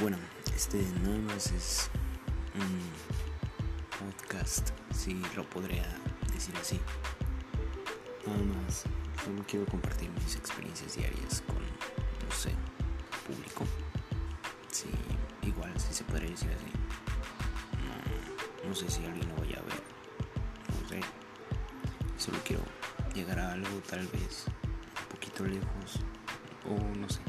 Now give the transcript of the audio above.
Bueno, Este nada más es un podcast, si lo podría decir así. Nada más, solo quiero compartir mis experiencias diarias con, no sé, público. Sí, igual, si se podría decir así. No, no sé si alguien lo vaya a ver. No sé. Solo quiero llegar a algo tal vez un poquito lejos o no sé.